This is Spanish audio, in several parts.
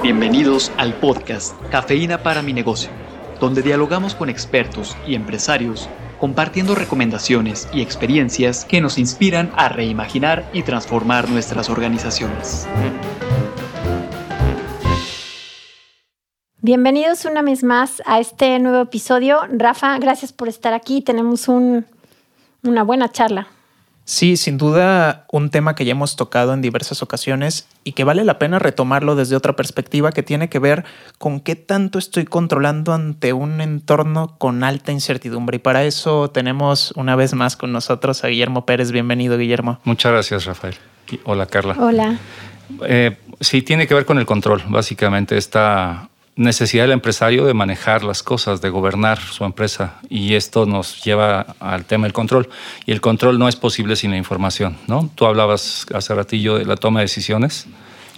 Bienvenidos al podcast Cafeína para mi negocio, donde dialogamos con expertos y empresarios compartiendo recomendaciones y experiencias que nos inspiran a reimaginar y transformar nuestras organizaciones. Bienvenidos una vez más a este nuevo episodio. Rafa, gracias por estar aquí. Tenemos una buena charla. Sí, sin duda un tema que ya hemos tocado en diversas ocasiones y que vale la pena retomarlo desde otra perspectiva que tiene que ver con qué tanto estoy controlando ante un entorno con alta incertidumbre. Y para eso tenemos una vez más con nosotros a Guillermo Pérez. Bienvenido, Guillermo. Muchas gracias, Rafael. Hola, Carla. Hola. Eh, sí, tiene que ver con el control, básicamente, esta necesidad del empresario de manejar las cosas, de gobernar su empresa. Y esto nos lleva al tema del control. Y el control no es posible sin la información, ¿no? Tú hablabas hace ratillo de la toma de decisiones.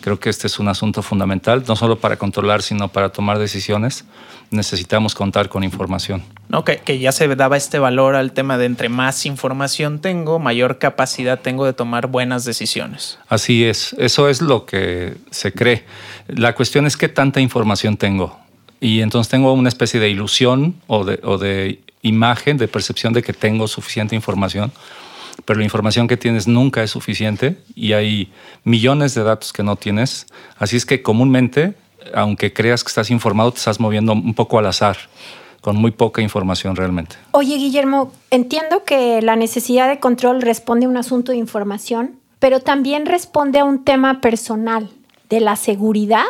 Creo que este es un asunto fundamental, no solo para controlar, sino para tomar decisiones. Necesitamos contar con información. No, que, que, ya se daba este valor al tema de entre más información tengo, mayor capacidad tengo de tomar buenas decisiones. Así es, eso es lo que se cree. La cuestión es qué tanta información tengo. Y entonces tengo una especie de ilusión o de, o de imagen, de percepción de que tengo suficiente información pero la información que tienes nunca es suficiente y hay millones de datos que no tienes. Así es que comúnmente, aunque creas que estás informado, te estás moviendo un poco al azar con muy poca información realmente. Oye, Guillermo, entiendo que la necesidad de control responde a un asunto de información, pero también responde a un tema personal de la seguridad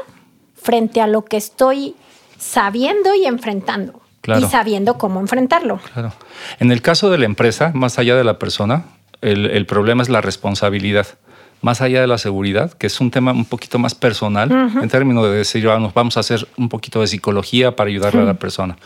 frente a lo que estoy sabiendo y enfrentando. Y sabiendo cómo enfrentarlo. Claro. En el caso de la empresa, más allá de la persona, el, problema es la responsabilidad. Más allá de la seguridad, que es un tema un poquito más personal, en términos de decir, vamos, vamos a hacer un poquito de psicología para ayudarle a la persona.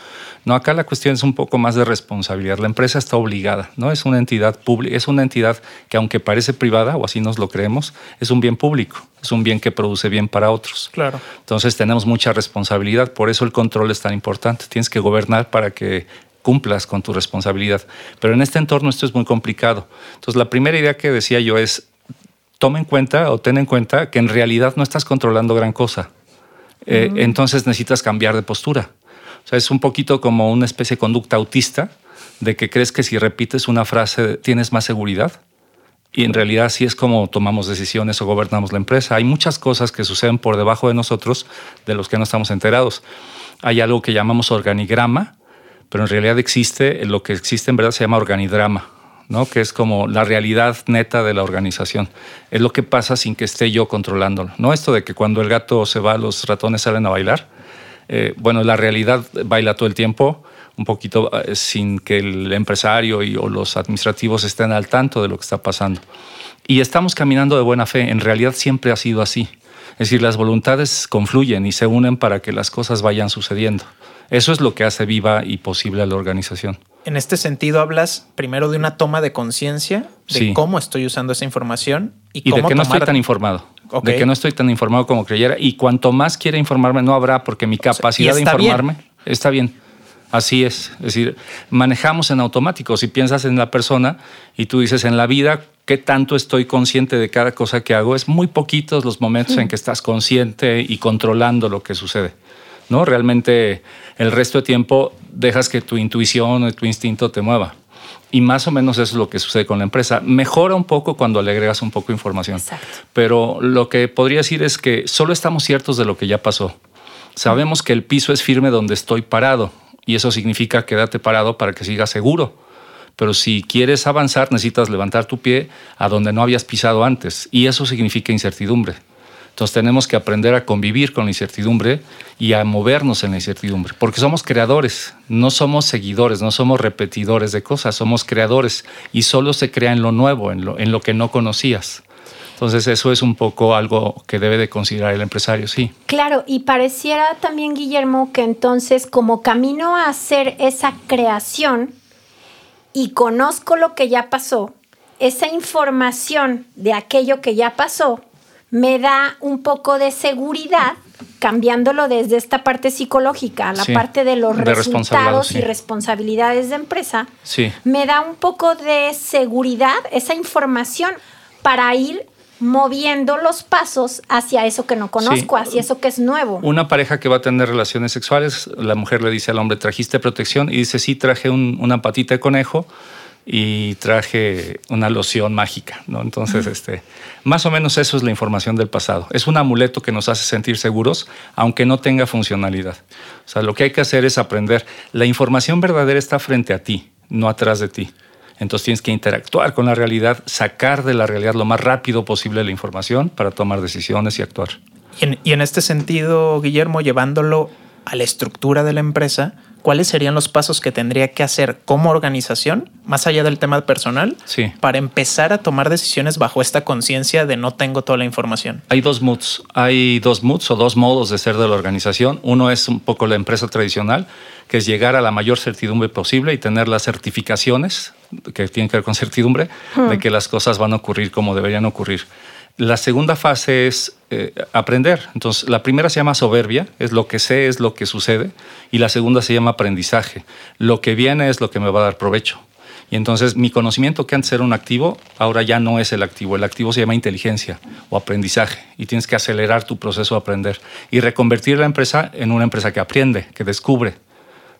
No, acá la cuestión es un poco más de responsabilidad. La empresa está obligada, ¿no? Es una entidad pública, es una entidad que aunque parece privada, o así nos lo creemos, es un bien público, es un bien que produce bien para otros. Claro. Entonces tenemos mucha responsabilidad, por eso el control es tan importante. Tienes que gobernar para que cumplas con tu responsabilidad. Pero en este entorno esto es muy complicado. Entonces, la primera idea que decía yo es, toma en cuenta o ten en cuenta que en realidad no estás controlando gran cosa. Eh, entonces necesitas cambiar de postura. O sea, es un poquito como una especie de conducta autista de que crees que si repites una frase tienes más seguridad. Y en realidad así es como tomamos decisiones o gobernamos la empresa. Hay muchas cosas que suceden por debajo de nosotros de los que no estamos enterados. Hay algo que llamamos organigrama, pero en realidad existe, lo que existe en verdad se llama organidrama, ¿no? que es como la realidad neta de la organización. Es lo que pasa sin que esté yo controlándolo. No esto de que cuando el gato se va, los ratones salen a bailar. Eh, bueno, la realidad baila todo el tiempo, un poquito eh, sin que el empresario o los administrativos estén al tanto de lo que está pasando. Y estamos caminando de buena fe. En realidad siempre ha sido así. Es decir, las voluntades confluyen y se unen para que las cosas vayan sucediendo. Eso es lo que hace viva y posible a la organización. En este sentido, hablas primero de una toma de conciencia de cómo estoy usando esa información y, y de que no estoy tan informado. De que no estoy tan informado como creyera. Y cuanto más quiera informarme, no habrá, porque mi capacidad de informarme está bien. Así es. Es decir, manejamos en automático. Si piensas en la persona y tú dices en la vida, ¿qué tanto estoy consciente de cada cosa que hago? Es muy poquitos los momentos en que estás consciente y controlando lo que sucede. ¿no? Realmente el resto de tiempo dejas que tu intuición o tu instinto te mueva. Y más o menos eso es lo que sucede con la empresa. Mejora un poco cuando le agregas un poco de información. Exacto. Pero lo que podría decir es que solo estamos ciertos de lo que ya pasó. Sabemos que el piso es firme donde estoy parado y eso significa quédate parado para que sigas seguro. Pero si quieres avanzar necesitas levantar tu pie a donde no habías pisado antes y eso significa incertidumbre. Entonces tenemos que aprender a convivir con la incertidumbre y a movernos en la incertidumbre, porque somos creadores, no somos seguidores, no somos repetidores de cosas, somos creadores y solo se crea en lo nuevo, en lo, en lo que no conocías. Entonces eso es un poco algo que debe de considerar el empresario, sí. Claro, y pareciera también, Guillermo, que entonces como camino a hacer esa creación y conozco lo que ya pasó, esa información de aquello que ya pasó me da un poco de seguridad, cambiándolo desde esta parte psicológica a la parte de los resultados y responsabilidades de empresa, sí. me da un poco de seguridad esa información para ir moviendo los pasos hacia eso que no conozco, Sí. hacia eso que es nuevo. Una pareja que va a tener relaciones sexuales, la mujer le dice al hombre, ¿trajiste protección? Y dice, sí, traje un- una patita de conejo y traje una loción mágica, ¿no? Entonces, este, más o menos eso es la información del pasado. Es un amuleto que nos hace sentir seguros, aunque no tenga funcionalidad. O sea, lo que hay que hacer es aprender. La información verdadera está frente a ti, no atrás de ti. Entonces tienes que interactuar con la realidad, sacar de la realidad lo más rápido posible la información para tomar decisiones y actuar. Y en, y en este sentido, Guillermo, llevándolo a la estructura de la empresa, ¿cuáles serían los pasos que tendría que hacer como organización, más allá del tema personal, Sí. para empezar a tomar decisiones bajo esta conciencia de no tengo toda la información? Hay dos moods, hay dos moods o dos modos de ser de la organización. Uno es un poco la empresa tradicional, que es llegar a la mayor certidumbre posible y tener las certificaciones que tienen que ver con certidumbre de que las cosas van a ocurrir como deberían ocurrir. La segunda fase es eh, aprender. Entonces, la primera se llama soberbia, es lo que sé, es lo que sucede, y la segunda se llama aprendizaje. Lo que viene es lo que me va a dar provecho. Y entonces mi conocimiento que antes era un activo, ahora ya no es el activo. El activo se llama inteligencia o aprendizaje y tienes que acelerar tu proceso de aprender y reconvertir la empresa en una empresa que aprende, que descubre,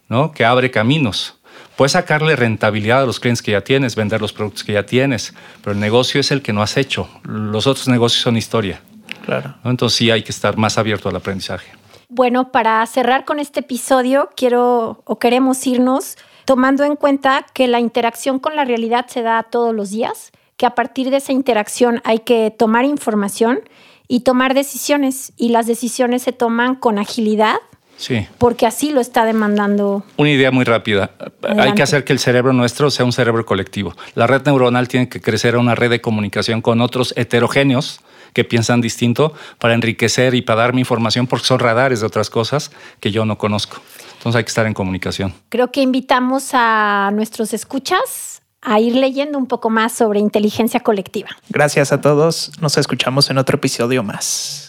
¿no? que abre caminos. Puedes sacarle rentabilidad a los clientes que ya tienes, vender los productos que ya tienes, pero el negocio es el que no has hecho. Los otros negocios son historia. Claro. ¿no? Entonces sí hay que estar más abierto al aprendizaje. Bueno, para cerrar con este episodio, quiero o queremos irnos tomando en cuenta que la interacción con la realidad se da todos los días, que a partir de esa interacción hay que tomar información y tomar decisiones, y las decisiones se toman con agilidad, Sí. porque así lo está demandando. Una idea muy rápida. Hay que hacer que el cerebro nuestro sea un cerebro colectivo. La red neuronal tiene que crecer a una red de comunicación con otros heterogéneos que piensan distinto para enriquecer y para darme información porque son radares de otras cosas que yo no conozco. Entonces hay que estar en comunicación. Creo que invitamos a nuestros escuchas a ir leyendo un poco más sobre inteligencia colectiva. Gracias a todos. Nos escuchamos en otro episodio más.